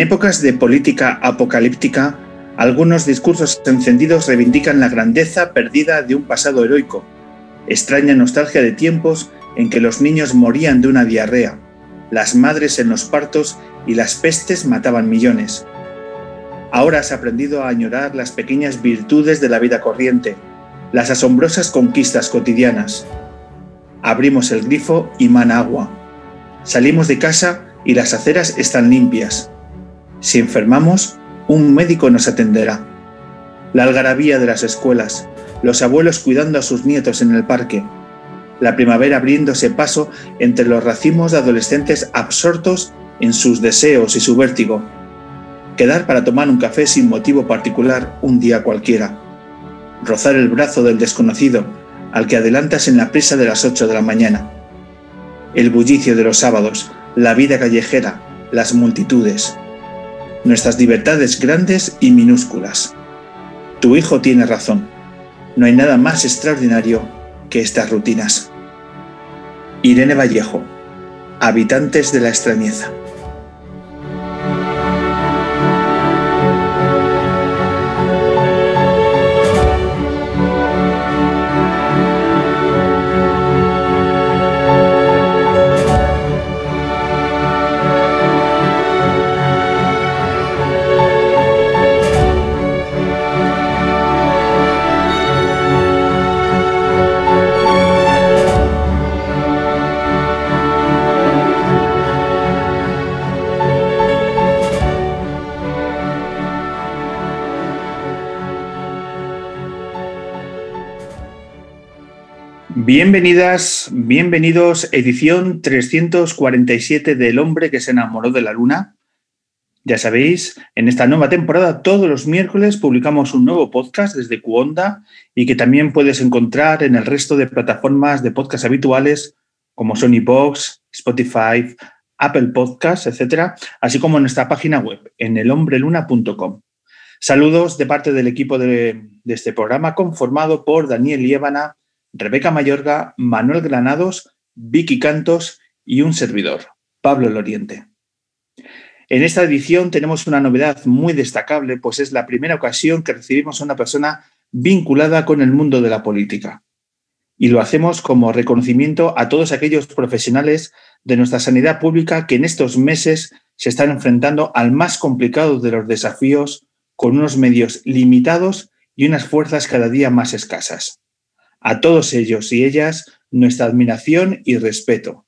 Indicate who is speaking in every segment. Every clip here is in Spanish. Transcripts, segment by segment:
Speaker 1: En épocas de política apocalíptica, algunos discursos encendidos reivindican la grandeza perdida de un pasado heroico, extraña nostalgia de tiempos en que los niños morían de una diarrea, las madres en los partos y las pestes mataban millones. Ahora has aprendido a añorar las pequeñas virtudes de la vida corriente, las asombrosas conquistas cotidianas. Abrimos el grifo y mana agua. Salimos de casa y las aceras están limpias. Si enfermamos, un médico nos atenderá. La algarabía de las escuelas, los abuelos cuidando a sus nietos en el parque, la primavera abriéndose paso entre los racimos de adolescentes absortos en sus deseos y su vértigo. Quedar para tomar un café sin motivo particular un día cualquiera. Rozar el brazo del desconocido al que adelantas en la prisa de las 8 de la mañana. El bullicio de los sábados, la vida callejera, las multitudes, nuestras libertades grandes y minúsculas. Tu hijo tiene razón. No hay nada más extraordinario que estas rutinas. Irene Vallejo, Habitantes de la extrañeza. Bienvenidas, bienvenidos, edición 347 del hombre que se enamoró de la luna. Ya sabéis, en esta nueva temporada todos los miércoles publicamos un nuevo podcast desde Cuonda y que también puedes encontrar en el resto de plataformas de podcast habituales como Sony Box, Spotify, Apple Podcasts, etcétera, así como en nuestra página web en elhombreluna.com. Saludos de parte del equipo de, este programa conformado por Daniel Liébana, Rebeca Mayorga, Manuel Granados, Vicky Cantos y un servidor, Pablo Loriente. En esta edición tenemos una novedad muy destacable, pues es la primera ocasión que recibimos a una persona vinculada con el mundo de la política. Y lo hacemos como reconocimiento a todos aquellos profesionales de nuestra sanidad pública que en estos meses se están enfrentando al más complicado de los desafíos con unos medios limitados y unas fuerzas cada día más escasas. A todos ellos y ellas nuestra admiración y respeto.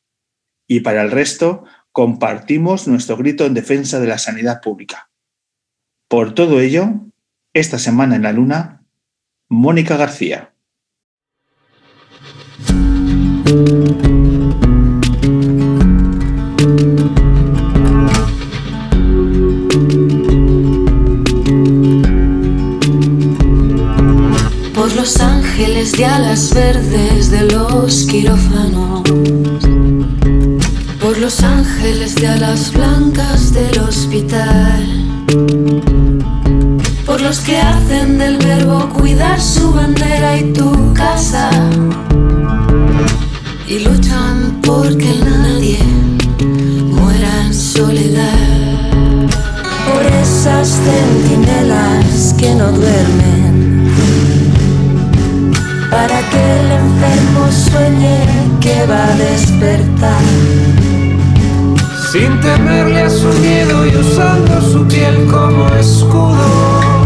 Speaker 1: Y para el resto, compartimos nuestro grito en defensa de la sanidad pública. Por todo ello, esta semana en la Luna, Mónica García.
Speaker 2: Ángeles de alas verdes de los quirófanos. Por los ángeles de alas blancas del hospital. Por los que hacen del verbo cuidar su bandera y tu casa. Y luchan porque nadie muera en soledad. Por esas centinelas que no duermen para que el enfermo sueñe que va a despertar.
Speaker 3: Sin temerle a su miedo y usando su piel como escudo,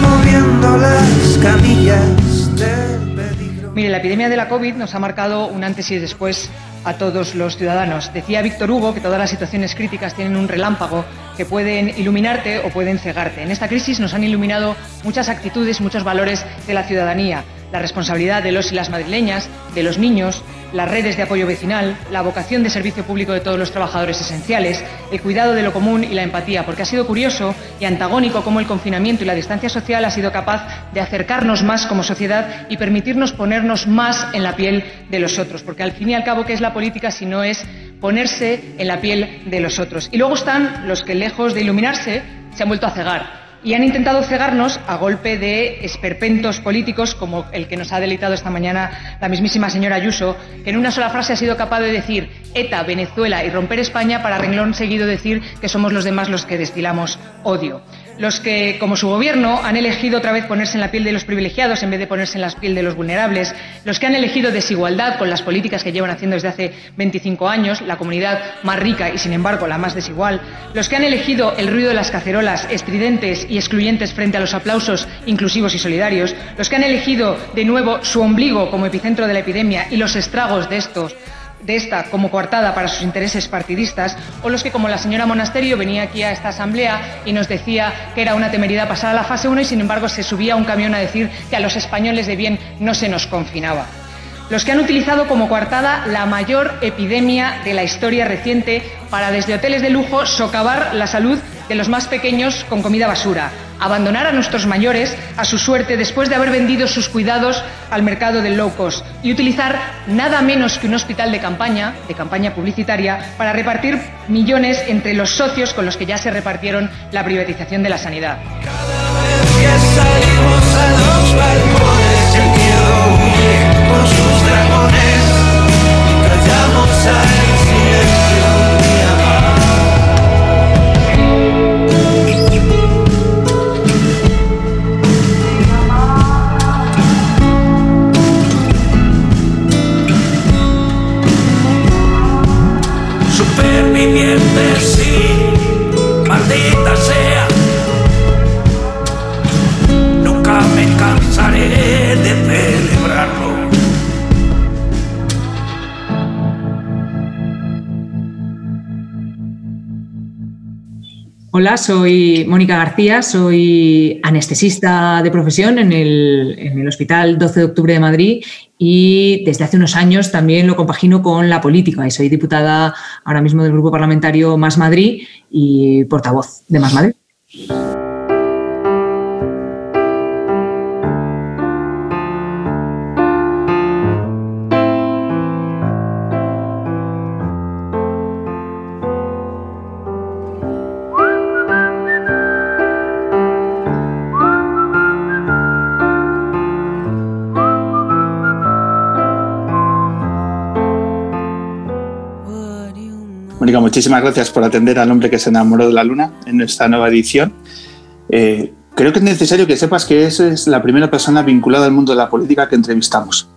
Speaker 3: moviendo las camillas del peligro.
Speaker 4: Mire, la epidemia de la COVID nos ha marcado un antes y después a todos los ciudadanos. Decía Víctor Hugo que todas las situaciones críticas tienen un relámpago que pueden iluminarte o pueden cegarte. En esta crisis nos han iluminado muchas actitudes, muchos valores de la ciudadanía, la responsabilidad de los y las madrileñas, de los niños, las redes de apoyo vecinal, la vocación de servicio público de todos los trabajadores esenciales, el cuidado de lo común y la empatía, porque ha sido curioso y antagónico cómo el confinamiento y la distancia social ha sido capaz de acercarnos más como sociedad y permitirnos ponernos más en la piel de los otros, porque al fin y al cabo, ¿qué es la política si no es ponerse en la piel de los otros? Y luego están los que, lejos de iluminarse, se han vuelto a cegar y han intentado cegarnos a golpe de esperpentos políticos como el que nos ha deleitado esta mañana la mismísima señora Ayuso, que en una sola frase ha sido capaz de decir ETA, Venezuela y romper España para renglón seguido decir que somos los demás los que destilamos odio los que, como su gobierno, han elegido otra vez ponerse en la piel de los privilegiados en vez de ponerse en la piel de los vulnerables, los que han elegido desigualdad con las políticas que llevan haciendo desde hace 25 años, la comunidad más rica y, sin embargo, la más desigual, los que han elegido el ruido de las cacerolas, estridentes y excluyentes frente a los aplausos inclusivos y solidarios, los que han elegido de nuevo su ombligo como epicentro de la epidemia y los estragos de estos de esta como coartada para sus intereses partidistas, o los que, como la señora Monasterio, venía aquí a esta asamblea y nos decía que era una temeridad pasar a la fase 1 y, sin embargo, se subía a un camión a decir que a los españoles de bien no se nos confinaba. Los que han utilizado como coartada la mayor epidemia de la historia reciente para, desde hoteles de lujo, socavar la salud de los más pequeños con comida basura, abandonar a nuestros mayores a su suerte después de haber vendido sus cuidados al mercado del low cost y utilizar nada menos que un hospital de campaña, de campaña publicitaria, para repartir millones entre los socios con los que ya se repartieron la privatización de la sanidad.
Speaker 2: Hola, soy Mónica García, soy anestesista de profesión en el, Hospital 12 de Octubre de Madrid y desde hace unos años también lo compagino con la política y soy diputada ahora mismo del Grupo Parlamentario Más Madrid y portavoz de Más Madrid.
Speaker 1: Muchísimas gracias por atender al hombre que se enamoró de la luna en esta nueva edición. Eh, creo que es necesario que sepas que esa es la primera persona vinculada al mundo de la política que entrevistamos.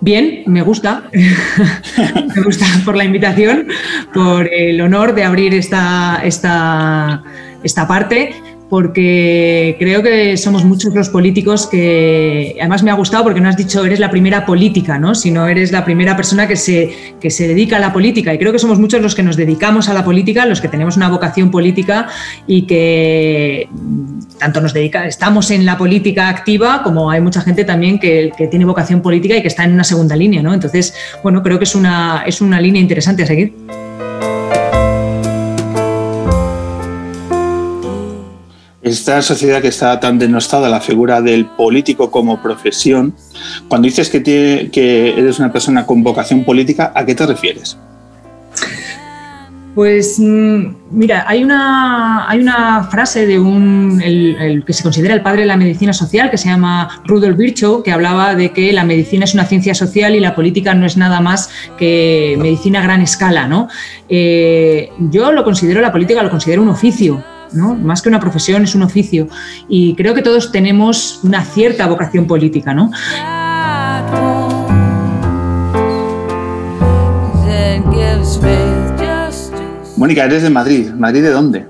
Speaker 2: Bien, me gusta. me gusta por la invitación, por el honor de abrir esta, esta, esta parte porque creo que somos muchos los políticos que, además me ha gustado porque no has dicho eres la primera política, ¿no? sino eres la primera persona que se, que se dedica a la política. Y creo que somos muchos los que nos dedicamos a la política, los que tenemos una vocación política y que tanto nos dedica, estamos en la política activa como hay mucha gente también que, que tiene vocación política y que está en una segunda línea. ¿no? Entonces, bueno, creo que es una, es una línea interesante a seguir.
Speaker 1: Esta sociedad que está tan denostada, la figura del político como profesión, cuando dices que, que eres una persona con vocación política, ¿a qué te refieres?
Speaker 2: Pues mm, mira, hay una, hay una frase de un que se considera el padre de la medicina social, que se llama Rudolf Virchow, que hablaba de que la medicina es una ciencia social y la política no es nada más que medicina a gran escala. ¿no? Eh, yo lo considero, la política lo considero un oficio, más que una profesión, es un oficio. Y creo que todos tenemos una cierta vocación política, ¿no?
Speaker 1: Mónica, eres de Madrid. ¿Madrid de dónde?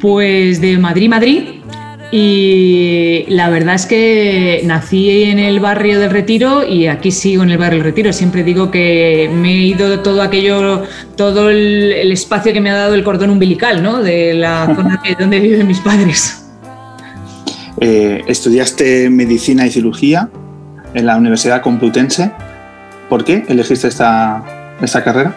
Speaker 2: Pues de Madrid, Madrid.
Speaker 4: Y la verdad es que nací en el barrio del Retiro y aquí sigo en el barrio del Retiro. Siempre digo que me he ido todo aquello, todo el, espacio que me ha dado el cordón umbilical, ¿no? De la zona donde viven mis padres.
Speaker 1: Eh, estudiaste medicina y cirugía en la Universidad Complutense. ¿Por qué elegiste esta, esta carrera?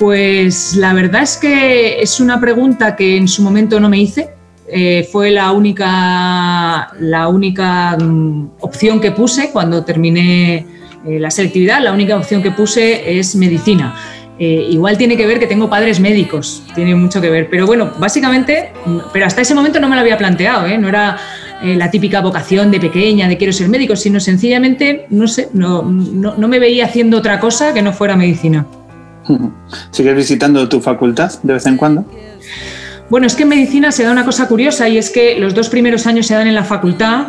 Speaker 4: Pues la verdad es que es una pregunta que en su momento no me hice eh, fue la única, la única mm, opción que puse cuando terminé eh, la selectividad, la única opción que puse es medicina. Eh, igual tiene que ver que tengo padres médicos, tiene mucho que ver, pero bueno, básicamente, mm, pero hasta ese momento no me lo había planteado, no era la típica vocación de pequeña, de quiero ser médico, sino sencillamente, no sé, no, no me veía haciendo otra cosa que no fuera medicina.
Speaker 1: ¿Sigues visitando tu facultad de vez en cuando?
Speaker 4: Bueno, es que en medicina se da una cosa curiosa y es que los dos primeros años se dan en la facultad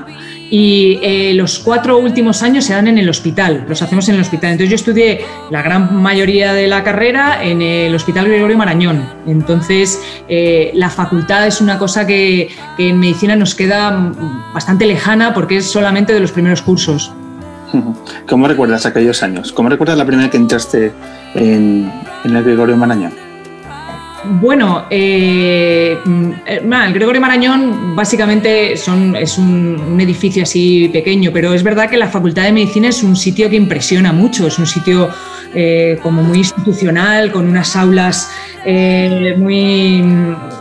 Speaker 4: y eh, los cuatro últimos años se dan en el hospital, los hacemos en el hospital. Entonces yo estudié la gran mayoría de la carrera en el Hospital Gregorio Marañón. Entonces eh, la facultad es una cosa que, en medicina nos queda bastante lejana porque es solamente de los primeros cursos.
Speaker 1: ¿Cómo recuerdas aquellos años? ¿Cómo recuerdas la primera que entraste en, en el Gregorio Marañón?
Speaker 4: Bueno, eh, mm, el Gregorio Marañón básicamente son, es un, edificio así pequeño, pero es verdad que la Facultad de Medicina es un sitio que impresiona mucho, es un sitio eh, como muy institucional, con unas aulas eh, muy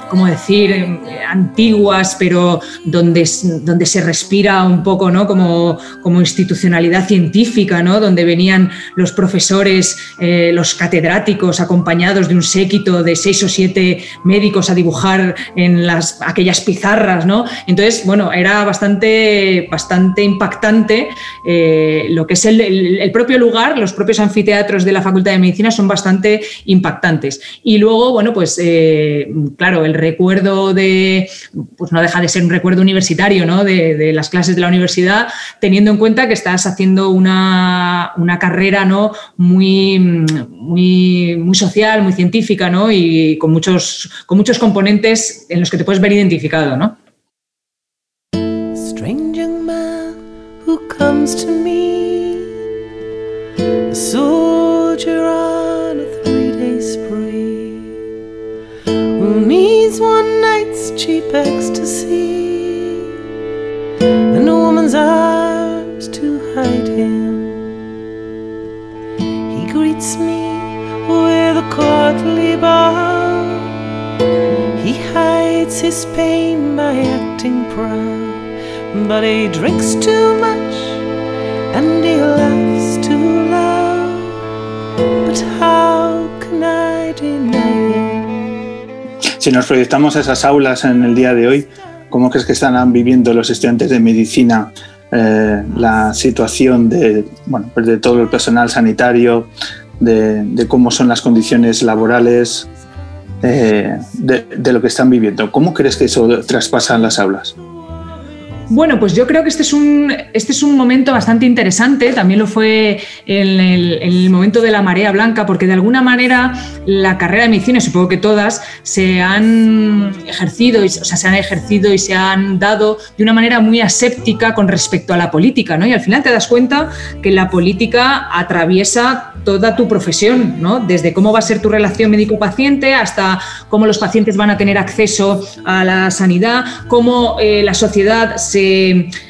Speaker 4: ¿cómo decir?, antiguas, pero donde, donde se respira un poco ¿no? como, como institucionalidad científica, ¿no? donde venían los profesores, eh, los catedráticos, acompañados de un séquito de seis o siete médicos a dibujar en las, aquellas pizarras. ¿no? Entonces, bueno, era bastante, bastante impactante eh, lo que es el, el, propio lugar, los propios anfiteatros de la Facultad de Medicina son bastante impactantes. Y luego, bueno, pues eh, claro, el recuerdo de, pues no deja de ser un recuerdo universitario, ¿no? De, las clases de la universidad, teniendo en cuenta que estás haciendo una, carrera, ¿no? Muy, muy, muy social, muy científica, ¿no? Y con muchos, con muchos componentes en los que te puedes ver identificado, ¿no? Ecstasy and a woman's arms to hide him. He greets me with a courtly bow. He hides his pain by acting proud, but he drinks too much and he laughs too loud. But how can I deny?
Speaker 1: Si nos proyectamos a esas aulas en el día de hoy, ¿cómo crees que están viviendo los estudiantes de medicina eh, la situación de, bueno, pues de todo el personal sanitario, de, cómo son las condiciones laborales, eh, de, lo que están viviendo? ¿Cómo crees que eso traspasa las aulas?
Speaker 4: Bueno, pues yo creo que este es un, este es un momento bastante interesante, también lo fue en el, momento de la marea blanca, porque de alguna manera la carrera de medicina, supongo que todas, se han ejercido, o sea, se han ejercido y se han dado de una manera muy aséptica con respecto a la política, ¿no? Y al final te das cuenta que la política atraviesa toda tu profesión, ¿no? Desde cómo va a ser tu relación médico-paciente hasta cómo los pacientes van a tener acceso a la sanidad, cómo eh, la sociedad se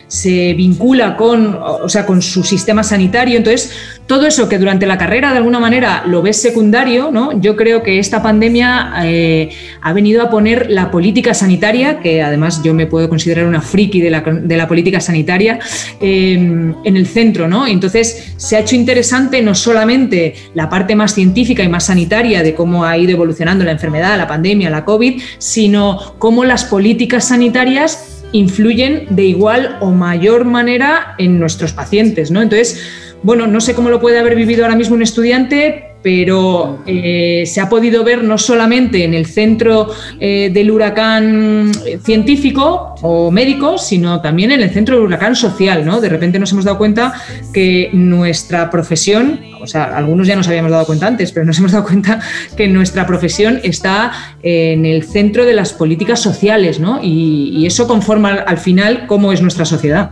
Speaker 4: se, vincula con, o sea, con su sistema sanitario. Entonces, todo eso que durante la carrera de alguna manera lo ves secundario, ¿no? yo creo que esta pandemia eh, ha venido a poner la política sanitaria, que además yo me puedo considerar una friki de la, política sanitaria, em, en el centro. ¿no? Entonces, se ha hecho interesante no solamente la parte más científica y más sanitaria de cómo ha ido evolucionando la enfermedad, la pandemia, la COVID, sino cómo las políticas sanitarias influyen de igual o mayor manera en nuestros pacientes, ¿no? Entonces, bueno, no sé cómo lo puede haber vivido ahora mismo un estudiante, pero eh, se ha podido ver no solamente en el centro eh, del huracán científico o médico, sino también en el centro del huracán social. ¿no? De repente nos hemos dado cuenta que nuestra profesión, o sea, algunos ya nos habíamos dado cuenta antes, pero nos hemos dado cuenta que nuestra profesión está en el centro de las políticas sociales ¿no? y, y eso conforma al final cómo es nuestra sociedad.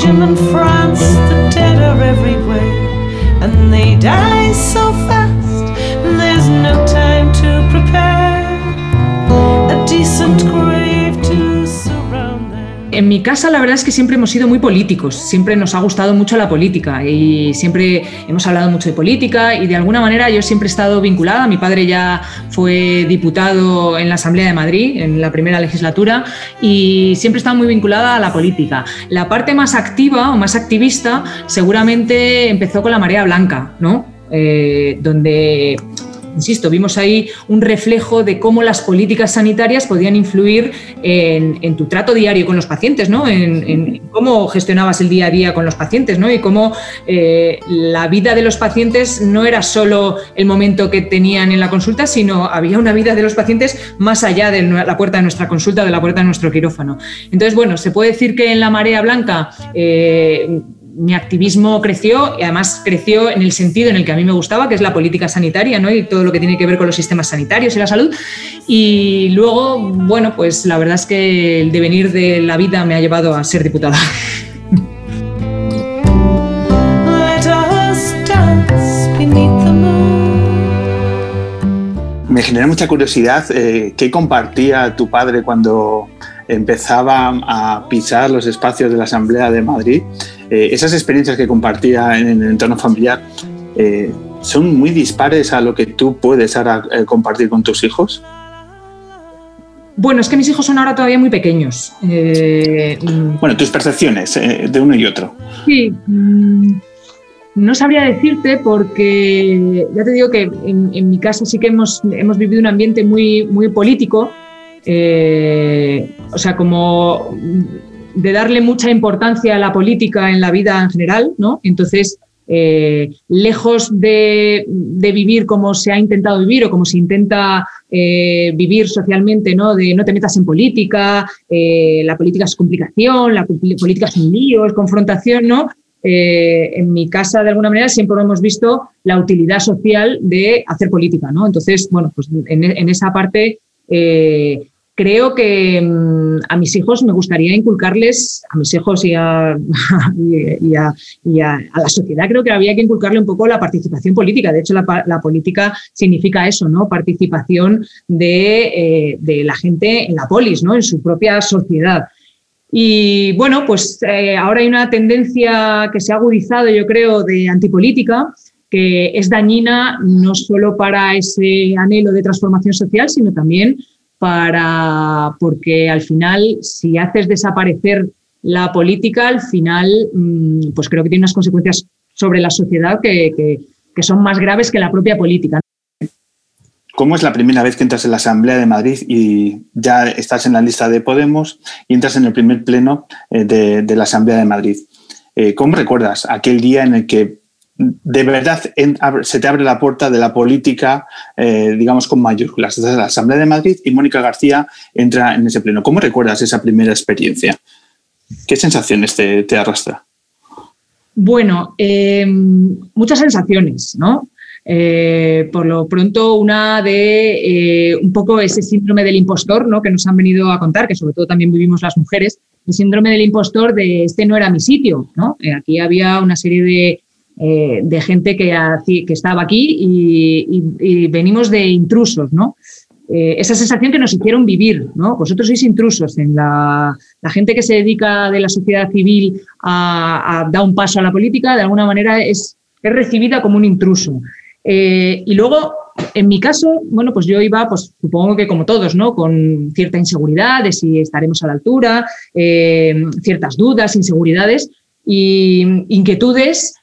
Speaker 4: Belgium and France, the dead are everywhere, and they die so fast, En mi casa la verdad es que siempre hemos sido muy políticos, siempre nos ha gustado mucho la política y siempre hemos hablado mucho de política y de alguna manera yo siempre he estado vinculada, mi padre ya fue diputado en la Asamblea de Madrid en la primera legislatura y siempre he estado muy vinculada a la política. La parte más activa o más activista seguramente empezó con la marea blanca, ¿no? Eh, donde insisto, vimos ahí un reflejo de cómo las políticas sanitarias podían influir en, tu trato diario con los pacientes, ¿no? En, cómo gestionabas el día a día con los pacientes, ¿no? Y cómo eh, la vida de los pacientes no era solo el momento que tenían en la consulta, sino había una vida de los pacientes más allá de la puerta de nuestra consulta, de la puerta de nuestro quirófano. Entonces, bueno, se puede decir que en la marea blanca eh, mi activismo creció y además creció en el sentido en el que a mí me gustaba, que es la política sanitaria ¿no? y todo lo que tiene que ver con los sistemas sanitarios y la salud. Y luego, bueno, pues la verdad es que el devenir de la vida me ha llevado a ser diputada.
Speaker 1: Me genera mucha curiosidad eh, qué compartía tu padre cuando empezaba a pisar los espacios de la Asamblea de Madrid eh, esas experiencias que compartía en el entorno familiar eh, son muy dispares a lo que tú puedes ahora eh, compartir con tus hijos.
Speaker 4: Bueno, es que mis hijos son ahora todavía muy pequeños.
Speaker 1: Mm. bueno, tus percepciones de uno y otro.
Speaker 4: Sí, mm, no sabría decirte porque ya te digo que en, mi casa sí que hemos, hemos vivido un ambiente muy, muy político. o sea, como de darle mucha importancia a la política en la vida en general, ¿no? Entonces, eh, lejos de, vivir como se ha intentado vivir o como se intenta eh, vivir socialmente, ¿no? De no te metas en política, eh, la política es complicación, la política es un lío, es confrontación, ¿no? en mi casa, de alguna manera, siempre hemos visto la utilidad social de hacer política, ¿no? Entonces, bueno, pues en, en esa parte creo que mm, a mis hijos me gustaría inculcarles, a mis hijos y a, la sociedad, creo que había que inculcarle un poco la participación política. De hecho, la, política significa eso, ¿no? Participación eh, de, la gente en la polis, ¿no? En su propia sociedad. Y bueno, pues eh, ahora hay una tendencia que se ha agudizado, yo creo, de antipolítica, que es dañina no solo para ese anhelo de transformación social, sino también para, porque al final, si haces desaparecer la política, al final, mm, pues creo que tiene unas consecuencias sobre la sociedad que, son más graves que la propia política.
Speaker 1: ¿Cómo es la primera vez que entras en la Asamblea de Madrid y ya estás en la lista de Podemos y entras en el primer pleno eh, de, la Asamblea de Madrid? Eh, ¿Cómo recuerdas aquel día en el que de verdad se te abre la puerta de la política, eh, digamos, con mayúsculas. Desde la Asamblea de Madrid y Mónica García entra en ese pleno. ¿Cómo recuerdas esa primera experiencia? ¿Qué sensaciones te, arrastra?
Speaker 4: Bueno, eh, muchas sensaciones, ¿no? Eh, por lo pronto, una de un poco ese síndrome del impostor, ¿no? Que nos han venido a contar, que sobre todo también vivimos las mujeres, el síndrome del impostor de este no era mi sitio, ¿no? aquí había una serie de eh, de gente que, estaba aquí y, venimos de intrusos, ¿no? Eh, esa sensación que nos hicieron vivir, ¿no? Vosotros sois intrusos en la, gente que se dedica de la sociedad civil a, dar un paso a la política, de alguna manera es, es recibida como un intruso. Eh, y luego, en mi caso, bueno, pues yo iba, pues supongo que como todos, ¿no? Con cierta inseguridad de si estaremos a la altura, ciertas dudas, inseguridades y inquietudes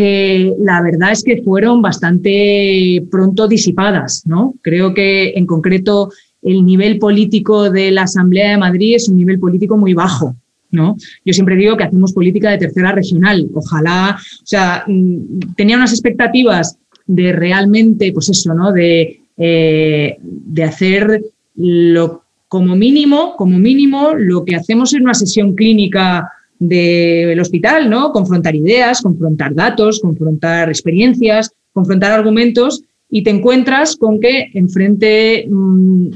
Speaker 4: que la verdad es que fueron bastante pronto disipadas. ¿no? Creo que en concreto el nivel político de la Asamblea de Madrid es un nivel político muy bajo. ¿no? Yo siempre digo que hacemos política de tercera regional. Ojalá, o sea, mm, tenía unas expectativas de realmente, pues eso, ¿no? De, eh, de hacer lo, como mínimo, como mínimo, lo que hacemos en una sesión clínica del hospital, ¿no? Confrontar ideas, confrontar datos, confrontar experiencias, confrontar argumentos y te encuentras con que enfrente mm,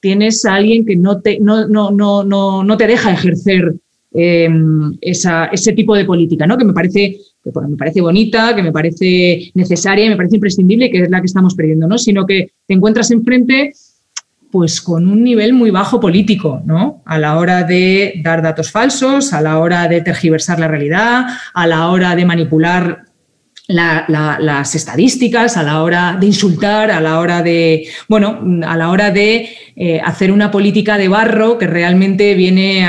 Speaker 4: tienes a alguien que no te, no, no, no, no, te deja ejercer em, esa, ese tipo de política, ¿no? que me parece, que, me parece bonita, que me parece necesaria, me parece imprescindible, que es la que estamos perdiendo, ¿no? sino que te encuentras enfrente pues con un nivel muy bajo político, ¿no? A la hora de dar datos falsos, a la hora de tergiversar la realidad, a la hora de manipular las estadísticas, a la hora de insultar, a la hora de, bueno, a la hora de eh, hacer una política de barro que realmente viene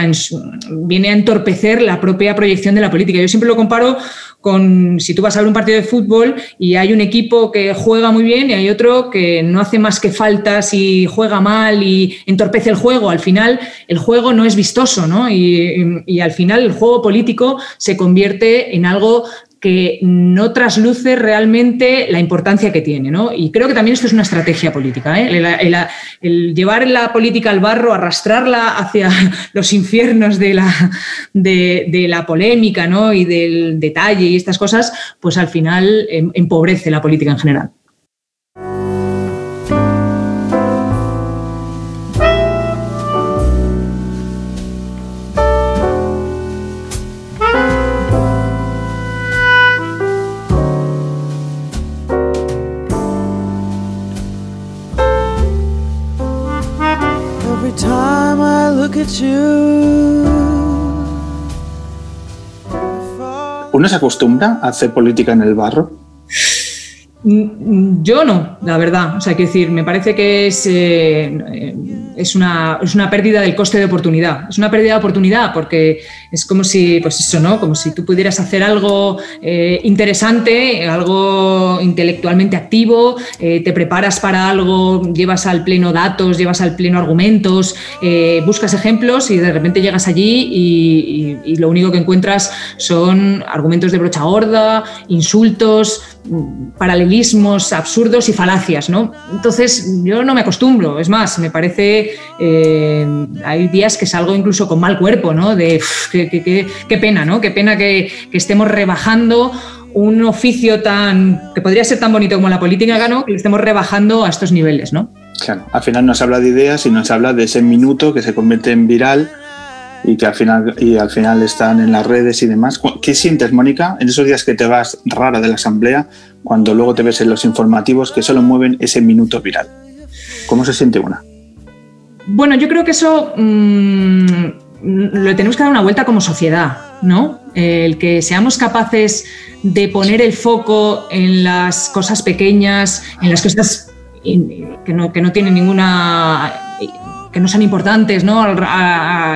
Speaker 4: viene a entorpecer la propia proyección de la política. Yo siempre lo comparo con si tú vas a ver un partido de fútbol y hay un equipo que juega muy bien y hay otro que no hace más que faltas y juega mal y entorpece el juego. Al final el juego no es vistoso, ¿no? Y, y al final el juego político se convierte en algo que no trasluce realmente la importancia que tiene. ¿no? Y creo que también esto es una estrategia política. ¿eh? El, llevar la política al barro, arrastrarla hacia los infiernos de la, de, la polémica ¿no? y del detalle y estas cosas, pues al final em, empobrece la política en general.
Speaker 1: ¿Uno se acostumbra a hacer política en el barro?
Speaker 4: Mm, yo no, la verdad. O sea, quiero decir, me parece que es, eh, es, una, es, una, pérdida del coste de oportunidad. Es una pérdida de oportunidad porque es como si, pues eso, ¿no? Como si tú pudieras hacer algo eh, interesante, algo intelectualmente activo, eh, te preparas para algo, llevas al pleno datos, llevas al pleno argumentos, buscas ejemplos y de repente llegas allí y, y lo único que encuentras son argumentos de brocha gorda, insultos, paralelismos absurdos y falacias, ¿no? Entonces yo no me acostumbro, es más, me parece, eh, hay días que salgo incluso con mal cuerpo, ¿no? De qué, pena, ¿no? Qué pena que, estemos rebajando un oficio tan que podría ser tan bonito como la política, ¿no? Que lo estemos rebajando a estos niveles, ¿no?
Speaker 1: Claro, al final nos habla de ideas y nos habla de ese minuto que se convierte en viral y que al final, y al final están en las redes y demás. ¿Qué sientes, Mónica, en esos días que te vas rara de la asamblea, cuando luego te ves en los informativos que solo mueven ese minuto viral? ¿Cómo se siente una?
Speaker 4: Bueno, yo creo que eso mm, lo tenemos que dar una vuelta como sociedad, ¿no? El que seamos capaces de poner el foco en las cosas pequeñas, en las cosas que no, que no tienen ninguna que no son importantes, ¿no?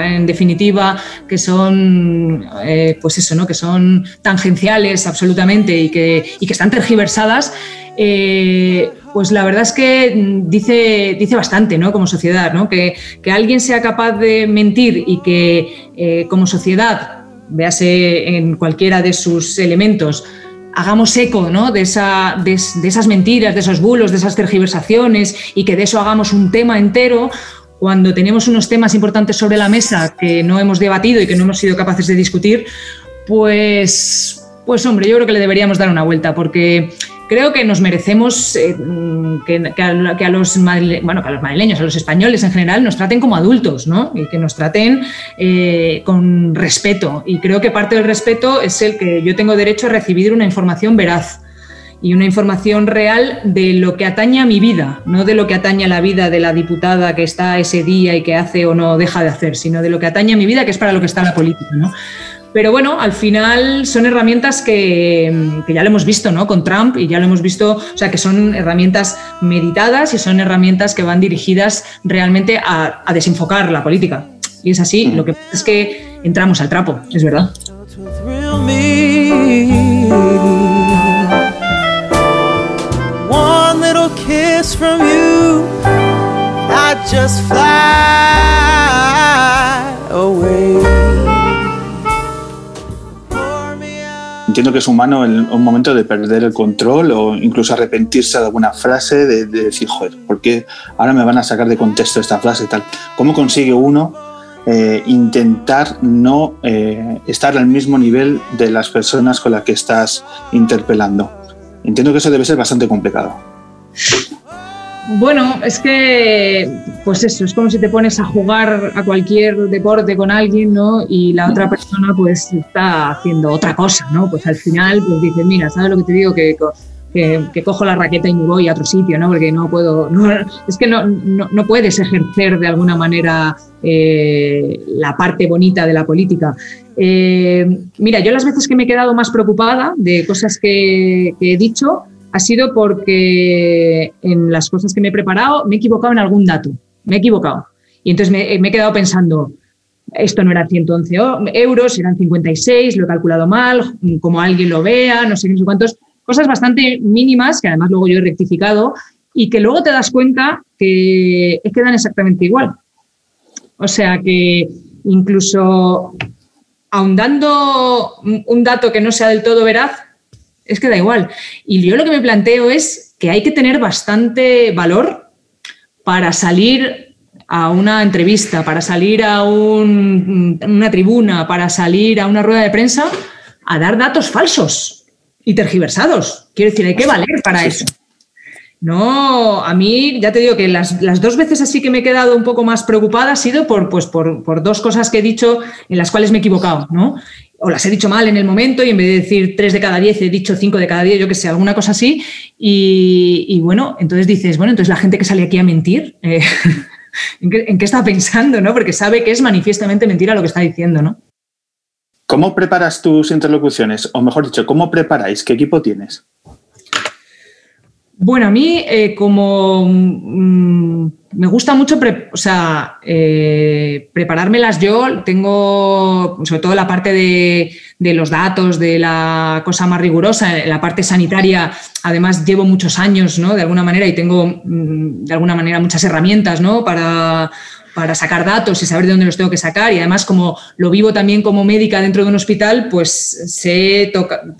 Speaker 4: en definitiva, que son, eh, pues eso, ¿no? Que son tangenciales absolutamente y que, y que están tergiversadas, eh, pues la verdad es que dice, dice bastante, ¿no? Como sociedad, ¿no? Que, que alguien sea capaz de mentir y que eh, como sociedad, véase en cualquiera de sus elementos, hagamos eco ¿no? de, esa, de, esas mentiras, de esos bulos, de esas tergiversaciones y que de eso hagamos un tema entero, cuando tenemos unos temas importantes sobre la mesa que no hemos debatido y que no hemos sido capaces de discutir, pues, pues hombre, yo creo que le deberíamos dar una vuelta, porque creo que nos merecemos eh, que, a, los a los madrileños, a los españoles en general, nos traten como adultos, ¿no? Y que nos traten eh, con respeto. Y creo que parte del respeto es el que yo tengo derecho a recibir una información veraz y una información real de lo que atañe a mi vida, no de lo que atañe a la vida de la diputada que está ese día y que hace o no deja de hacer, sino de lo que atañe a mi vida, que es para lo que está la política. ¿no? Pero bueno, al final son herramientas que, ya lo hemos visto ¿no? con Trump y ya lo hemos visto, o sea, que son herramientas meditadas y son herramientas que van dirigidas realmente a, a desenfocar la política. Y es así, lo que pasa es que entramos al trapo, es verdad. kiss from you, I just fly
Speaker 1: entiendo que es humano en un momento de perder el control o incluso arrepentirse de alguna frase, de, decir, joder, ¿por qué ahora me van a sacar de contexto esta frase y tal? ¿Cómo consigue uno eh, intentar no eh, estar al mismo nivel de las personas con las que estás interpelando? Entiendo que eso debe ser bastante complicado.
Speaker 4: Bueno, es que, pues eso, es como si te pones a jugar a cualquier deporte con alguien, ¿no? Y la otra persona, pues, está haciendo otra cosa, ¿no? Pues al final, pues dices, mira, ¿sabes lo que te digo? Que, que, cojo la raqueta y me voy a otro sitio, ¿no? Porque no puedo, es que no, no, puedes ejercer de alguna manera eh, la parte bonita de la política. Eh, mira, yo las veces que me he quedado más preocupada de cosas que, que he dicho, ha sido porque en las cosas que me he preparado me he equivocado en algún dato, me he equivocado. Y entonces me, he quedado pensando, esto no era 111 euros, eran 56, lo he calculado mal, como alguien lo vea, no sé qué, no sé cuántos, cosas bastante mínimas que además luego yo he rectificado y que luego te das cuenta que quedan exactamente igual. O sea que incluso ahondando un dato que no sea del todo veraz, es que da igual. Y yo lo que me planteo es que hay que tener bastante valor para salir a una entrevista, para salir a una tribuna, para salir a una rueda de prensa a dar datos falsos y tergiversados. Quiero decir, hay que valer para eso. No, a mí ya te digo que las, dos veces así que me he quedado un poco más preocupada ha sido por, pues, por, por, dos cosas que he dicho en las cuales me he equivocado, ¿no? O las he dicho mal en el momento y en vez de decir tres de cada diez he dicho cinco de cada diez, yo que sé, alguna cosa así. Y, bueno, entonces dices, bueno, entonces la gente que sale aquí a mentir, eh, ¿en, qué, está pensando? ¿no? Porque sabe que es manifiestamente mentira lo que está diciendo, ¿no?
Speaker 1: ¿Cómo preparas tus interlocuciones? O mejor dicho, ¿cómo preparáis? ¿Qué equipo tienes?
Speaker 4: Bueno, a mí eh, como mm, me gusta mucho o sea, eh, preparármelas yo, tengo sobre todo la parte de, los datos, de la cosa más rigurosa, la parte sanitaria, además llevo muchos años, ¿no? De alguna manera y tengo mm, de alguna manera muchas herramientas, ¿no? Para, para sacar datos y saber de dónde los tengo que sacar. Y además, como lo vivo también como médica dentro de un hospital, pues sé,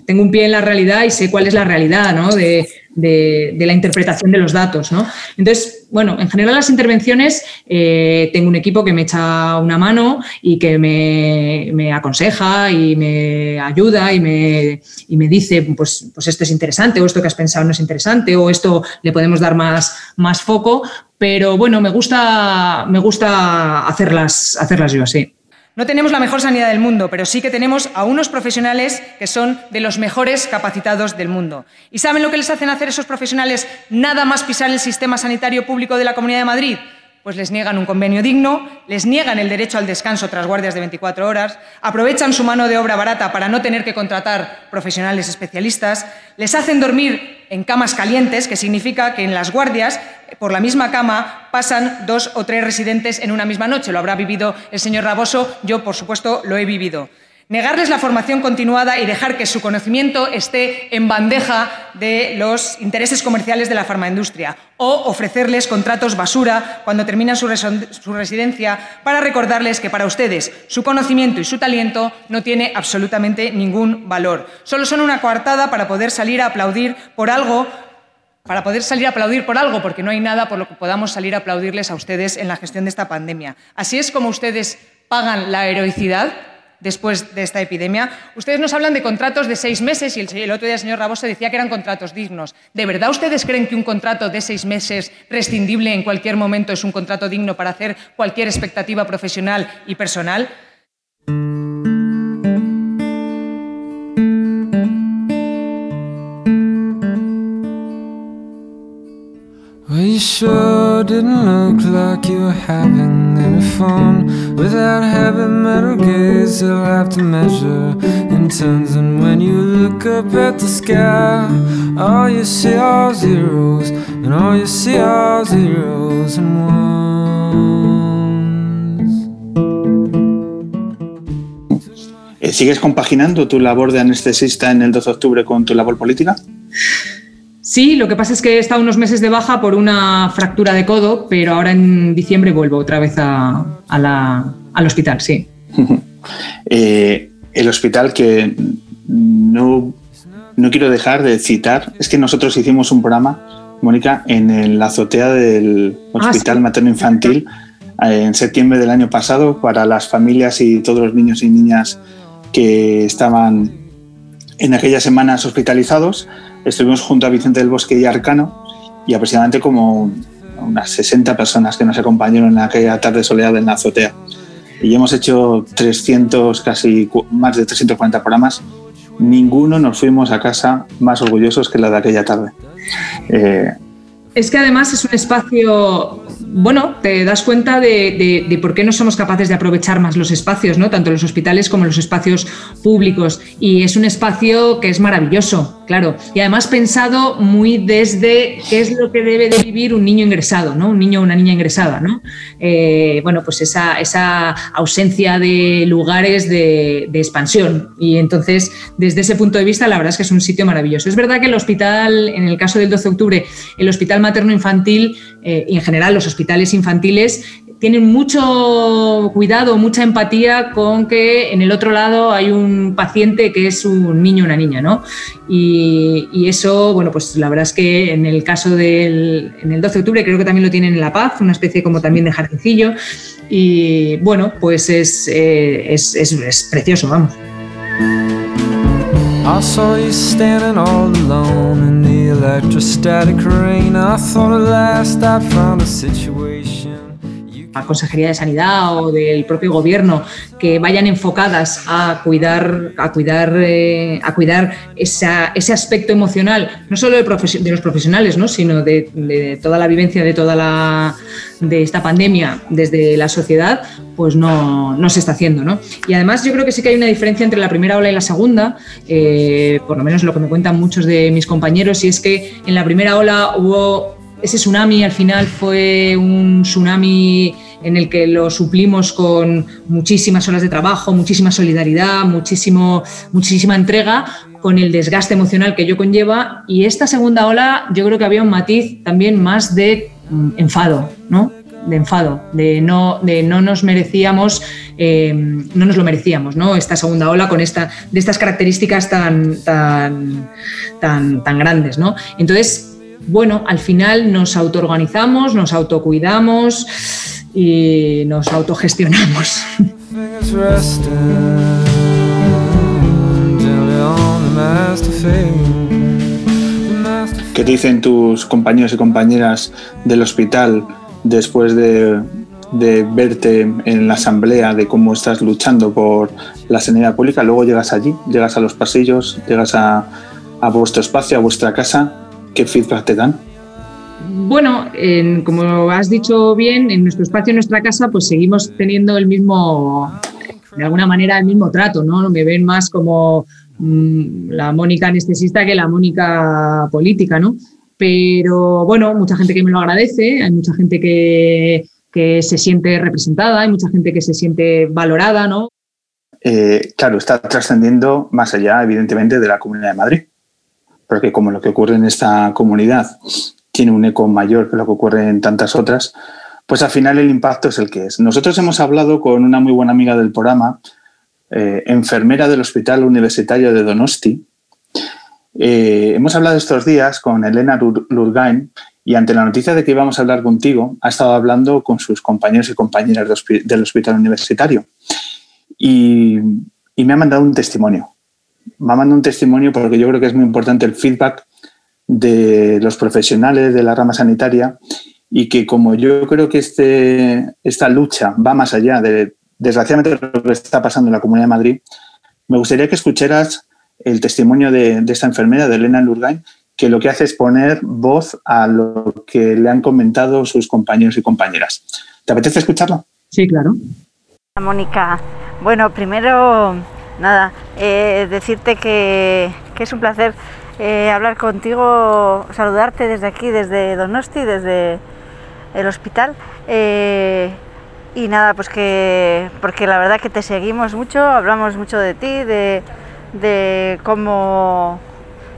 Speaker 4: tengo un pie en la realidad y sé cuál es la realidad ¿no? de, la interpretación de los datos. ¿no? Entonces, bueno, en general las intervenciones eh, tengo un equipo que me echa una mano y que me, aconseja y me ayuda y me, y me, dice, pues, pues esto es interesante o esto que has pensado no es interesante o esto le podemos dar más, más foco pero bueno, me gusta, me gusta hacerlas, hacerlas yo así.
Speaker 3: No tenemos la mejor sanidad del mundo, pero sí que tenemos a unos profesionales que son de los mejores capacitados del mundo. ¿Y saben lo que les hacen hacer esos profesionales nada más pisar el sistema sanitario público de la Comunidad de Madrid? Pues les niegan un convenio digno, les niegan el derecho al descanso tras guardias de 24 horas, aprovechan su mano de obra barata para no tener que contratar profesionales especialistas, les hacen dormir en camas calientes, que significa que en las guardias, por la misma cama, pasan dos o tres residentes en una misma noche. Lo habrá vivido el señor Raboso, yo, por supuesto, lo he vivido. Negarles la formación continuada y dejar que su conocimiento esté en bandeja de los intereses comerciales de la farmaindustria o ofrecerles contratos basura cuando terminan su, residencia para recordarles que para ustedes su conocimiento y su talento no tiene absolutamente ningún valor. Solo son una coartada para poder salir a aplaudir por algo para poder salir a aplaudir por algo, porque no hay nada por lo que podamos salir a aplaudirles a ustedes en la gestión de esta pandemia. Así es como ustedes pagan la heroicidad después de esta epidemia. Ustedes nos hablan de contratos de seis meses y el, otro día el señor Raboso decía que eran contratos dignos. ¿De verdad ustedes creen que un contrato de seis meses rescindible en cualquier momento es un contrato digno para hacer cualquier expectativa profesional y personal? Didn't look like you were having any fun. Without heavy metal gaze, they'll have to measure in tons. And when you look up at the sky All you see are zeros And all you see are zeros and ones.
Speaker 1: Eh, ¿Sigues compaginando tu labor de anestesista en el 12 de octubre con tu labor política?
Speaker 4: Sí, lo que pasa es que he estado unos meses de baja por una fractura de codo, pero ahora en diciembre vuelvo otra vez al hospital, sí.
Speaker 1: Eh, el hospital que no, no quiero dejar de citar, es que nosotros hicimos un programa, Mónica, en la azotea del
Speaker 4: Ah,
Speaker 1: Hospital
Speaker 4: sí.
Speaker 1: Materno Infantil eh, en septiembre del año pasado para las familias y todos los niños y niñas que estaban en aquellas semanas hospitalizados. Estuvimos junto a Vicente del Bosque y Arcano y aproximadamente como unas 60 personas que nos acompañaron en aquella tarde soleada en la azotea. Y hemos hecho 300, casi más de 340 programas. Ninguno nos fuimos a casa más orgullosos que la de aquella tarde. Eh,
Speaker 4: Es que además es un espacio, bueno, te das cuenta de, de- de por qué no somos capaces de aprovechar más los espacios, ¿no? Tanto los hospitales como los espacios públicos. Y es un espacio que es maravilloso, claro. Y además pensado muy desde qué es lo que debe de vivir un niño ingresado, ¿no? Un niño o una niña ingresada, ¿no? Eh, bueno, pues esa, esa ausencia de lugares de, expansión. Y entonces, desde ese punto de vista, la verdad es que es un sitio maravilloso. Es verdad que el hospital, en el caso del 12 de octubre, el hospital materno-infantil eh, y en general los hospitales infantiles tienen mucho cuidado, mucha empatía con que en el otro lado hay un paciente que es un niño o una niña, ¿no? Y, y eso, bueno, pues la verdad es que en el caso del en el 12 de octubre creo que también lo tienen en La Paz, una especie como también de jardincillo. Y bueno, pues es, eh, es, es- precioso, vamos.
Speaker 5: I.
Speaker 4: La Consejería de Sanidad o del propio gobierno que vayan enfocadas a cuidar, a cuidar, eh, a cuidar esa- ese aspecto emocional, no solo de, de los profesionales, ¿no? sino de, de toda la vivencia de toda la de esta pandemia desde la sociedad, pues no, no se está haciendo. ¿no? Y además yo creo que sí que hay una diferencia entre la primera ola y la segunda, eh, por lo menos lo que me cuentan muchos de mis compañeros, y es que en la primera ola hubo ese tsunami al final fue un tsunami en el que lo suplimos con muchísimas horas de trabajo, muchísima solidaridad, muchísimo, muchísima entrega, con el desgaste emocional que ello conlleva. Y esta segunda ola yo creo que había un matiz también más de mm, enfado, ¿no? de enfado, de no, de no nos merecíamos, eh, no nos lo merecíamos, ¿no? Esta segunda ola con esta, de estas características tan, tan, tan, tan grandes, ¿no? Entonces, bueno, al final nos autoorganizamos, nos autocuidamos y nos autogestionamos.
Speaker 1: ¿Qué te dicen tus compañeros y compañeras del hospital después de, de verte en la asamblea de cómo estás luchando por la sanidad pública? Luego llegas allí, llegas a los pasillos, llegas a, a vuestro espacio, a vuestra casa. ¿Qué feedback te dan?
Speaker 4: Bueno, en- como has dicho bien, en nuestro espacio, en nuestra casa, pues seguimos teniendo el mismo, de alguna manera, el mismo trato, ¿no? Me ven más como mm, la Mónica anestesista que la Mónica política, ¿no? Pero bueno, mucha gente que me lo agradece, hay mucha gente que, que se siente representada, hay mucha gente que se siente valorada, ¿no?
Speaker 1: Eh, claro, está trascendiendo más allá, evidentemente, de la Comunidad de Madrid. Porque como lo que ocurre en esta comunidad tiene un eco mayor que lo que ocurre en tantas otras, pues al final el impacto es el que es. Nosotros hemos hablado con una muy buena amiga del programa, eh, enfermera del Hospital Universitario de Donosti. Eh, hemos hablado estos días con Elena Lur- Lurgain y ante la noticia de que íbamos a hablar contigo, ha estado hablando con sus compañeros y compañeras del Hospital Universitario y, y me ha mandado un testimonio. Me ha mandado un testimonio porque yo creo que es muy importante el feedback de los profesionales de la rama sanitaria y que como yo creo que este, esta lucha va más allá de, desgraciadamente, lo que está pasando en la Comunidad de Madrid, me gustaría que escucharas el testimonio de, de esta enfermera, de Elena Lurgain, que lo que hace es poner voz a lo que le han comentado sus compañeros y compañeras. ¿Te apetece escucharlo?
Speaker 4: Sí, claro.
Speaker 6: Mónica, bueno, primero, nada, eh, decirte que, que es un placer eh, hablar contigo, saludarte desde aquí, desde Donosti, desde el hospital. eh, y nada, pues que, porque la verdad que te seguimos mucho, hablamos mucho de ti, de, de cómo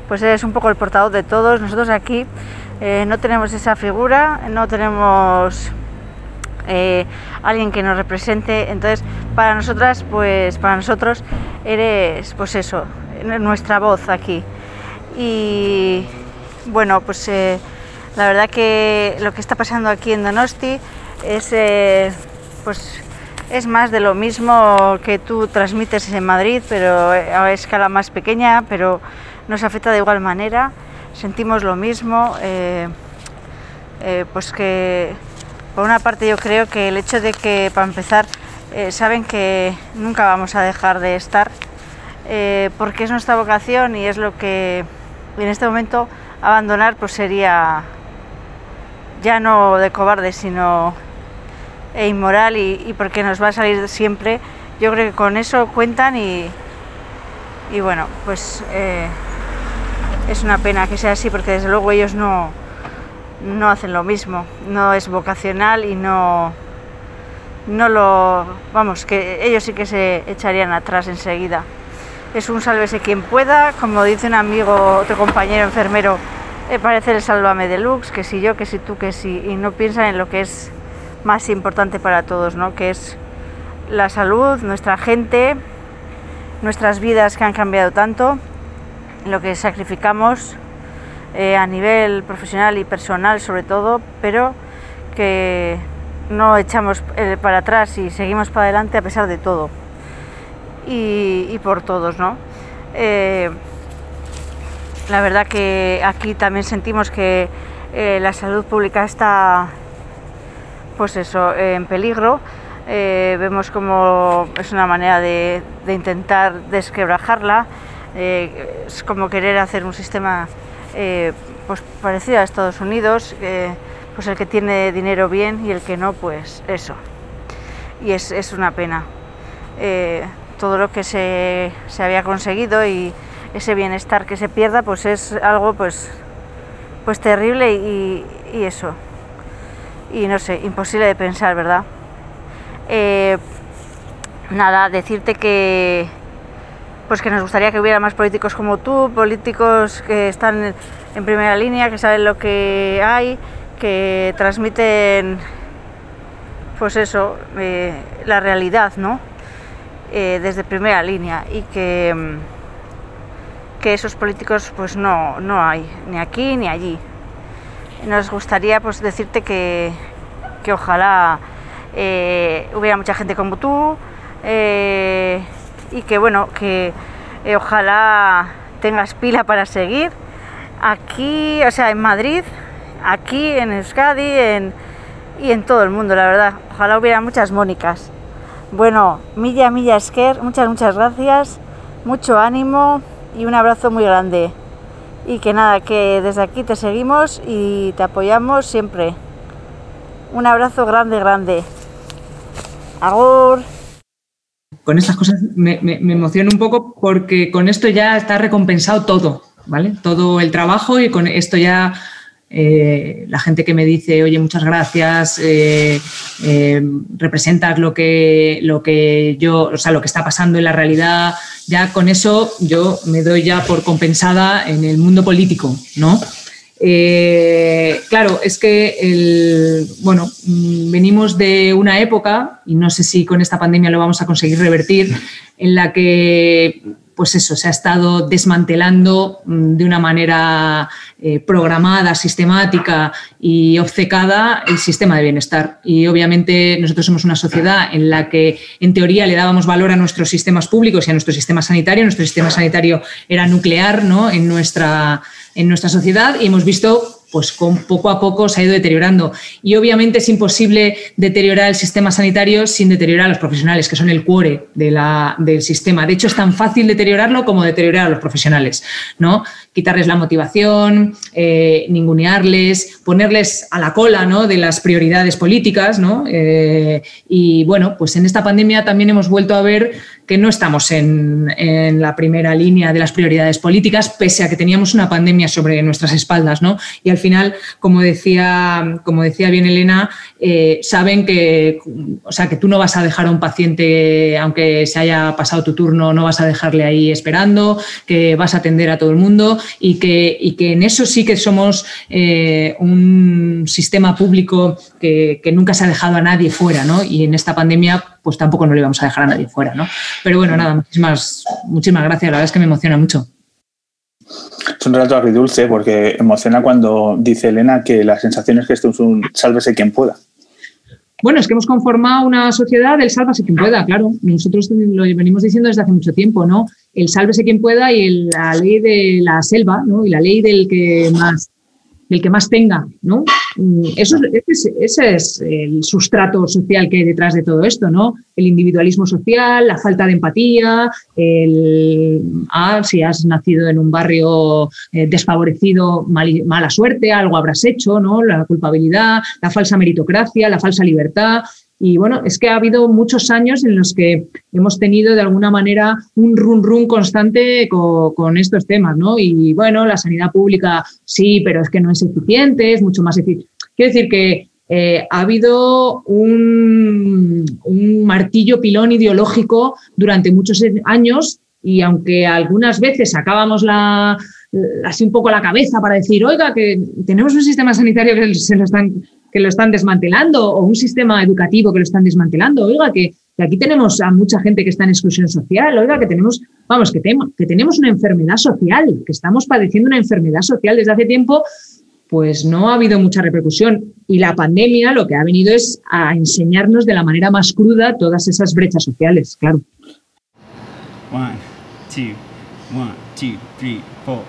Speaker 6: pues eres un poco el portavoz de todos. Nosotros aquí eh, no tenemos esa figura, no tenemos alguien que nos represente. Entonces, para nosotras, pues para nosotros eres, pues eso, nuestra voz aquí. Y bueno, pues eh, la verdad que lo que está pasando aquí en Donosti es, eh, pues, es más de lo mismo que tú transmites en Madrid, pero a escala más pequeña, pero nos afecta de igual manera. Sentimos lo mismo. Eh, pues que por una parte yo creo que el hecho de que para empezar saben que nunca vamos a dejar de estar porque es nuestra vocación y es lo que en este momento abandonar pues sería ya no de cobarde, sino e inmoral. Y, porque nos va a salir siempre. Yo creo que con eso cuentan y, y bueno, pues eh, es una pena que sea así porque desde luego ellos no, no hacen lo mismo, no es vocacional y no, no lo, vamos, que ellos sí que se echarían atrás enseguida es un sálvese quien pueda, como dice un amigo, otro compañero enfermero, eh, parece el sálvame deluxe, que si yo, que si tú, que si, y no piensan en lo que es más importante para todos, ¿no? que es la salud, nuestra gente, nuestras vidas que han cambiado tanto, lo que sacrificamos eh, a nivel profesional y personal sobre todo, pero que no echamos eh, para atrás y seguimos para adelante a pesar de todo y, por todos, ¿no? Eh, la verdad que aquí también sentimos que eh, la salud pública está, pues eso, en peligro. Eh, vemos como es una manera de, intentar desquebrajarla, es como querer hacer un sistema pues parecido a Estados Unidos, pues el que tiene dinero bien y el que no, pues eso. Y es, es una pena todo lo que se, había conseguido y ese bienestar que se pierda, pues es algo pues, pues terrible y, eso. Y no sé, imposible de pensar, ¿verdad? Eh, nada, decirte que pues que nos gustaría que hubiera más políticos como tú, políticos que están en primera línea, que saben lo que hay, que transmiten pues eso, eh, la realidad, ¿no? Eh, desde primera línea y que, mm, que esos políticos pues no, no hay, ni aquí ni allí. Nos gustaría pues decirte que, que ojalá eh, hubiera mucha gente como tú eh, y que bueno, que ojalá tengas pila para seguir aquí, o sea, en Madrid, aquí en Euskadi en, y en todo el mundo, la verdad. Ojalá hubiera muchas Mónicas. Bueno, Milla Milla Esquer, muchas, muchas gracias, mucho ánimo y un abrazo muy grande. Y que nada, que desde aquí te seguimos y te apoyamos siempre. Un abrazo grande, grande. Agur.
Speaker 4: Con estas cosas me, me emociono un poco porque con esto ya está recompensado todo, ¿vale? Todo el trabajo y con esto ya eh, la gente que me dice, oye, muchas gracias, eh, eh, representas lo que, lo que yo, o sea, lo que está pasando en la realidad, ya con eso yo me doy ya por compensada en el mundo político, ¿no? claro, es que el, bueno, mm, venimos de una época, y no sé si con esta pandemia lo vamos a conseguir revertir, en la que pues eso, se ha estado desmantelando mm, de una manera eh, programada, sistemática y obcecada el sistema de bienestar. Y obviamente nosotros somos una sociedad en la que en teoría le dábamos valor a nuestros sistemas públicos y a nuestro sistema sanitario. Nuestro sistema sanitario era nuclear ¿no? en, nuestra, en nuestra sociedad y hemos visto pues con poco a poco se ha ido deteriorando. Y obviamente es imposible deteriorar el sistema sanitario sin deteriorar a los profesionales, que son el cuore del sistema. De hecho, es tan fácil deteriorarlo como deteriorar a los profesionales, ¿no? Quitarles la motivación, eh, ningunearles, ponerles a la cola ¿no? de las prioridades políticas, ¿no? Eh, y bueno, pues en esta pandemia también hemos vuelto a ver que no estamos en, la primera línea de las prioridades políticas, pese a que teníamos una pandemia sobre nuestras espaldas, ¿no? Y al final, como decía, como decía bien Elena, eh, saben que, o sea, que tú no vas a dejar a un paciente, aunque se haya pasado tu turno, no vas a dejarle ahí esperando, que vas a atender a todo el mundo y que, y que en eso sí que somos eh, un sistema público que, que, nunca se ha dejado a nadie fuera, ¿no? Y en esta pandemia pues tampoco no le vamos a dejar a nadie fuera, ¿no? Pero bueno, nada, muchísimas, muchísimas gracias, la verdad es que me emociona mucho.
Speaker 1: Es un relato agridulce porque emociona cuando dice Elena que la sensación es que esto es un sálvese quien pueda.
Speaker 4: Bueno, es que hemos conformado una sociedad del sálvese quien pueda, claro. Nosotros lo venimos diciendo desde hace mucho tiempo, ¿no? El sálvese quien pueda y la ley de la selva, ¿no? Y la ley del que más del que más tenga, ¿no? Mm, eso, ese, es el sustrato social que hay detrás de todo esto, ¿no? El individualismo social, la falta de empatía, el, ah, si has nacido en un barrio eh, desfavorecido, mala suerte, algo habrás hecho, ¿no? La culpabilidad, la falsa meritocracia, la falsa libertad. Y bueno, es que ha habido muchos años en los que hemos tenido de alguna manera un run run constante con, estos temas, ¿no? Y bueno, la sanidad pública sí, pero es que no es eficiente, es mucho más eficiente. Quiero decir que eh, ha habido un, un martillo pilón ideológico durante muchos años y aunque algunas veces sacábamos la, así un poco la cabeza para decir, oiga, que tenemos un sistema sanitario que se lo están que lo están desmantelando o un sistema educativo que lo están desmantelando. Oiga, que, aquí tenemos a mucha gente que está en exclusión social. Oiga, que tenemos, vamos, que, que tenemos una enfermedad social, que estamos padeciendo una enfermedad social desde hace tiempo pues no ha habido mucha repercusión. Y la pandemia lo que ha venido es a enseñarnos de la manera más cruda todas esas brechas sociales, claro. One, two, one, two, three, four.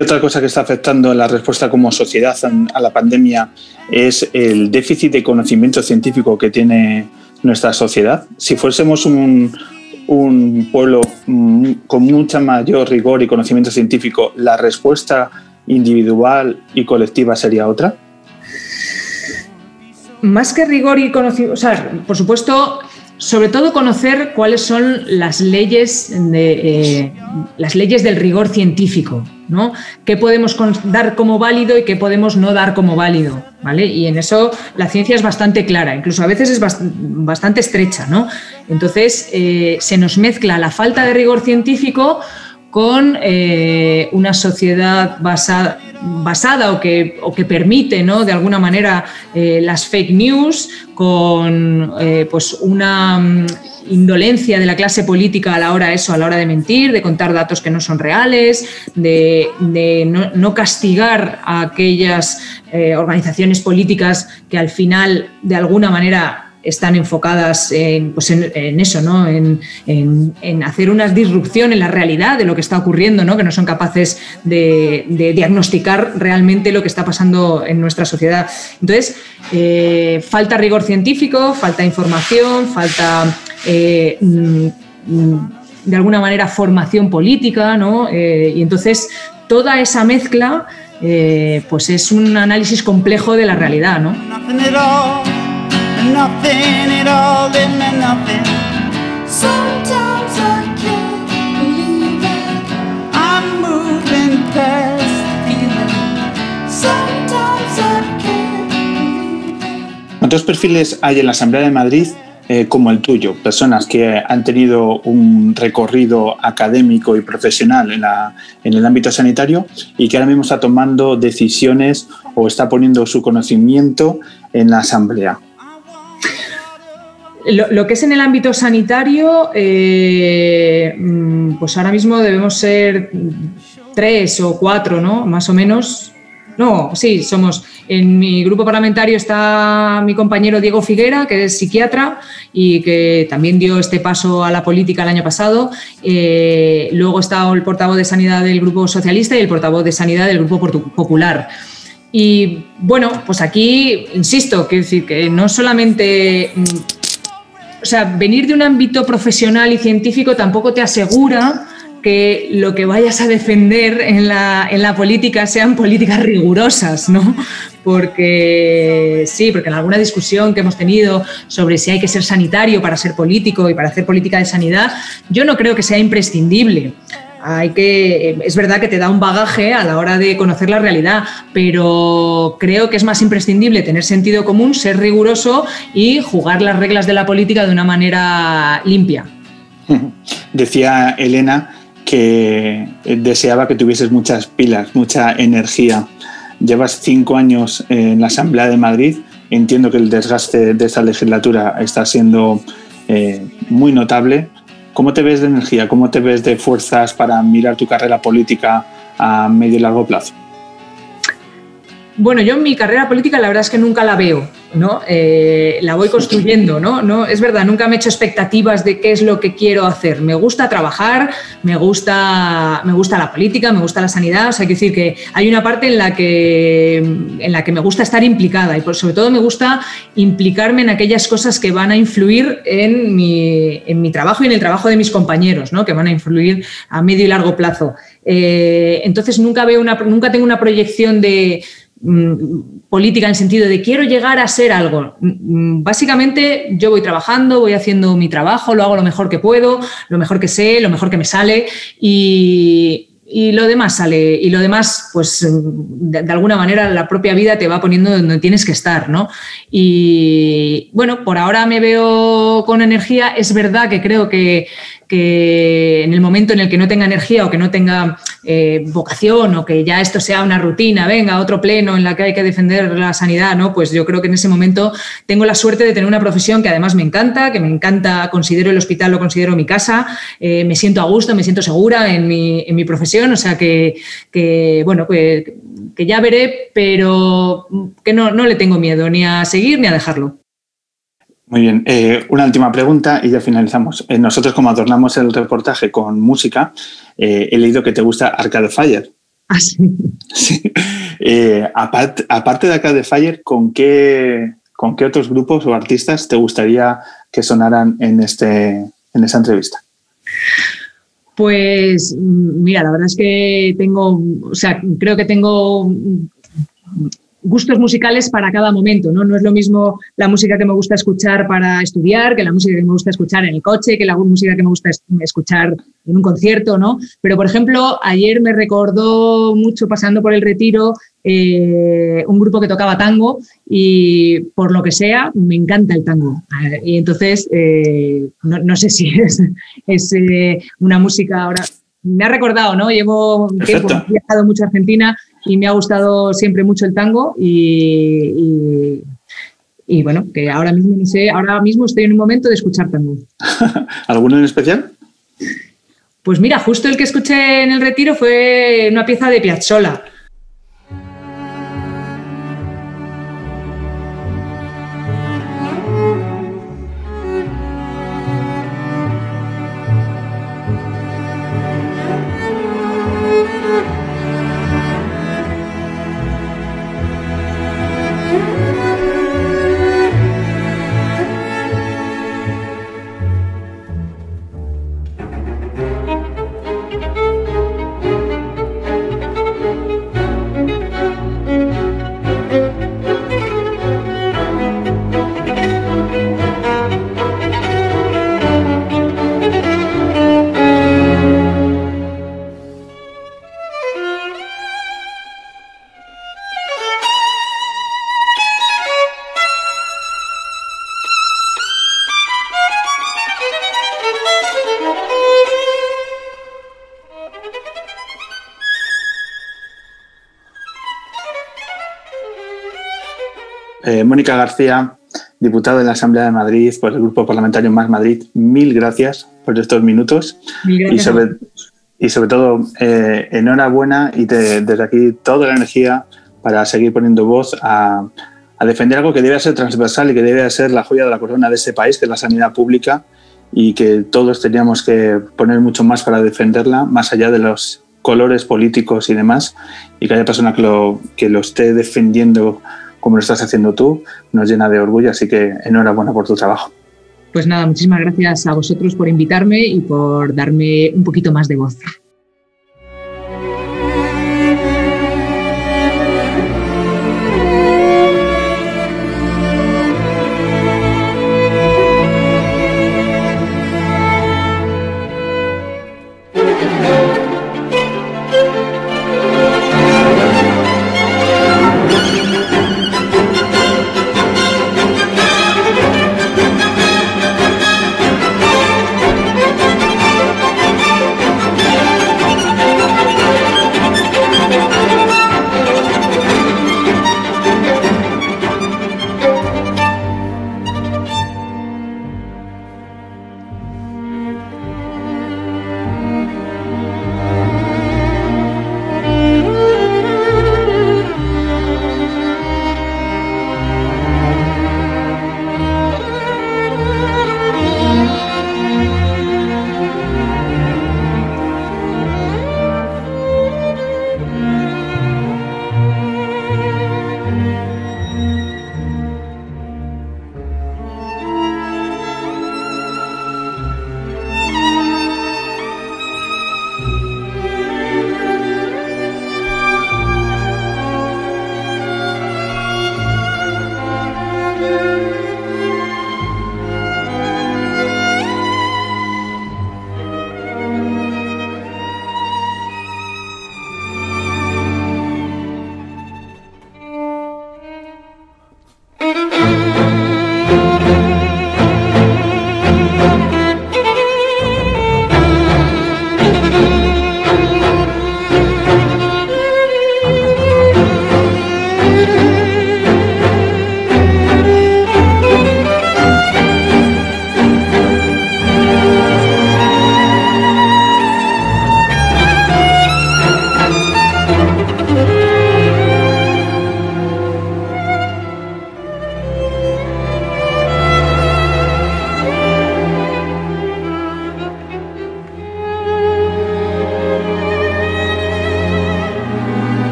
Speaker 1: Otra cosa que está afectando la respuesta como sociedad a la pandemia es el déficit de conocimiento científico que tiene nuestra sociedad. Si fuésemos un, pueblo mm, con mucha mayor rigor y conocimiento científico, ¿la respuesta individual y colectiva sería otra?
Speaker 4: Más que rigor y conocimiento, o sea, por supuesto, sobre todo conocer cuáles son las leyes, de, eh, las leyes del rigor científico, ¿no? ¿Qué podemos dar como válido y qué podemos no dar como válido? ¿vale? Y en eso la ciencia es bastante clara, incluso a veces es bastante estrecha, ¿no? Entonces eh, se nos mezcla la falta de rigor científico con eh, una sociedad basada, basada o, que, o que permite ¿no? de alguna manera eh, las fake news, con eh, pues una mm, indolencia de la clase política a la hora eso, a la hora de mentir, de contar datos que no son reales, de, no, castigar a aquellas organizaciones políticas que al final de alguna manera están enfocadas en, pues en, eso, ¿no? En, hacer una disrupción en la realidad de lo que está ocurriendo, ¿no? que no son capaces de, diagnosticar realmente lo que está pasando en nuestra sociedad. Entonces, eh, falta rigor científico, falta información, falta... Eh, mm, de alguna manera formación política, ¿no? Eh, y entonces toda esa mezcla pues es un análisis complejo de la realidad, ¿no?
Speaker 1: ¿Cuántos perfiles hay en la Asamblea de Madrid eh, como el tuyo? Personas que han tenido un recorrido académico y profesional en, la, en el ámbito sanitario y que ahora mismo está tomando decisiones o está poniendo su conocimiento en la Asamblea.
Speaker 4: Lo, que es en el ámbito sanitario, eh, mm, pues ahora mismo debemos ser tres o cuatro, ¿no? Más o menos. No, sí, somos. En mi grupo parlamentario está mi compañero Diego Figuera, que es psiquiatra y que también dio este paso a la política el año pasado. Eh, luego está el portavoz de sanidad del grupo socialista y el portavoz de sanidad del grupo popular. Y bueno, pues aquí, insisto, que decir que no solamente mm, o sea, venir de un ámbito profesional y científico tampoco te asegura que lo que vayas a defender en la, en la, política sean políticas rigurosas, ¿no? Porque sí, porque en alguna discusión que hemos tenido sobre si hay que ser sanitario para ser político y para hacer política de sanidad, yo no creo que sea imprescindible. Hay que, es verdad que te da un bagaje a la hora de conocer la realidad, pero creo que es más imprescindible tener sentido común, ser riguroso y jugar las reglas de la política de una manera limpia.
Speaker 1: Decía Elena que deseaba que tuvieses muchas pilas, mucha energía. Llevas cinco años en la Asamblea de Madrid. Entiendo que el desgaste de esta legislatura está siendo eh, muy notable. ¿Cómo te ves de energía? ¿Cómo te ves de fuerzas para mirar tu carrera política a medio y largo plazo?
Speaker 4: Bueno, yo en mi carrera política la verdad es que nunca la veo, ¿no? Eh, la voy construyendo, ¿no? Es verdad, nunca me he hecho expectativas de qué es lo que quiero hacer. Me gusta trabajar, me gusta, me gusta la política, me gusta la sanidad, o sea, quiero decir que hay una parte en la que, en la que me gusta estar implicada y por, sobre todo me gusta implicarme en aquellas cosas que van a influir en mi, en mi trabajo y en el trabajo de mis compañeros, ¿no? Que van a influir a medio y largo plazo. Eh, entonces nunca veo una, nunca tengo una proyección de política en el sentido de quiero llegar a ser algo. Mm, básicamente yo voy trabajando, voy haciendo mi trabajo, lo hago lo mejor que puedo, lo mejor que sé, lo mejor que me sale y, lo demás sale. Y lo demás, pues de, alguna manera la propia vida te va poniendo donde tienes que estar, ¿no? Y bueno, por ahora me veo con energía. Es verdad que creo que, que en el momento en el que no tenga energía o que no tenga eh, vocación o que ya esto sea una rutina, venga, otro pleno en la que hay que defender la sanidad, ¿no? Pues yo creo que en ese momento tengo la suerte de tener una profesión que además me encanta, que me encanta, considero el hospital, lo considero mi casa, eh, me siento a gusto, me siento segura en mi, en mi profesión, o sea que, bueno, pues, que ya veré, pero que no, no le tengo miedo ni a seguir ni a dejarlo.
Speaker 1: Muy bien, eh, una última pregunta y ya finalizamos. Eh, nosotros como adornamos el reportaje con música, eh, he leído que te gusta Arcade Fire.
Speaker 4: Ah, sí.
Speaker 1: sí. aparte de Arcade Fire, ¿con qué, ¿con qué otros grupos o artistas te gustaría que sonaran en, este, en esta entrevista?
Speaker 4: Pues mira, la verdad es que tengo, o sea, creo que tengo gustos musicales para cada momento, ¿no? No es lo mismo la música que me gusta escuchar para estudiar, que la música que me gusta escuchar en el coche, que la música que me gusta escuchar en un concierto, ¿no? Pero, por ejemplo, ayer me recordó mucho pasando por el retiro eh, un grupo que tocaba tango y por lo que sea, me encanta el tango. Y entonces, eh, no, sé si es, es eh, una música ahora... Me ha recordado, ¿no? Llevo tiempo, he viajado mucho a Argentina y me ha gustado siempre mucho el tango y, y, bueno, que ahora mismo no sé, ahora mismo estoy en un momento de escuchar tango.
Speaker 1: ¿Alguno en especial?
Speaker 4: Pues mira, justo el que escuché en el retiro fue una pieza de Piazzolla.
Speaker 1: Mónica García, diputada de la Asamblea de Madrid por el Grupo Parlamentario Más Madrid, mil gracias por estos minutos. Y sobre, y sobre todo eh, enhorabuena y desde aquí toda la energía para seguir poniendo voz a, defender algo que debe ser transversal y que debe ser la joya de la corona de este país, que es la sanidad pública y que todos teníamos que poner mucho más para defenderla, más allá de los colores políticos y demás, y que haya persona que lo, que lo esté defendiendo como lo estás haciendo tú, nos llena de orgullo, así que enhorabuena por tu trabajo.
Speaker 4: Pues nada, muchísimas gracias a vosotros por invitarme y por darme un poquito más de voz.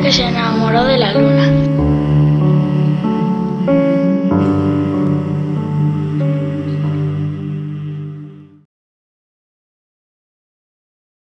Speaker 7: Lugar.
Speaker 8: El hombre que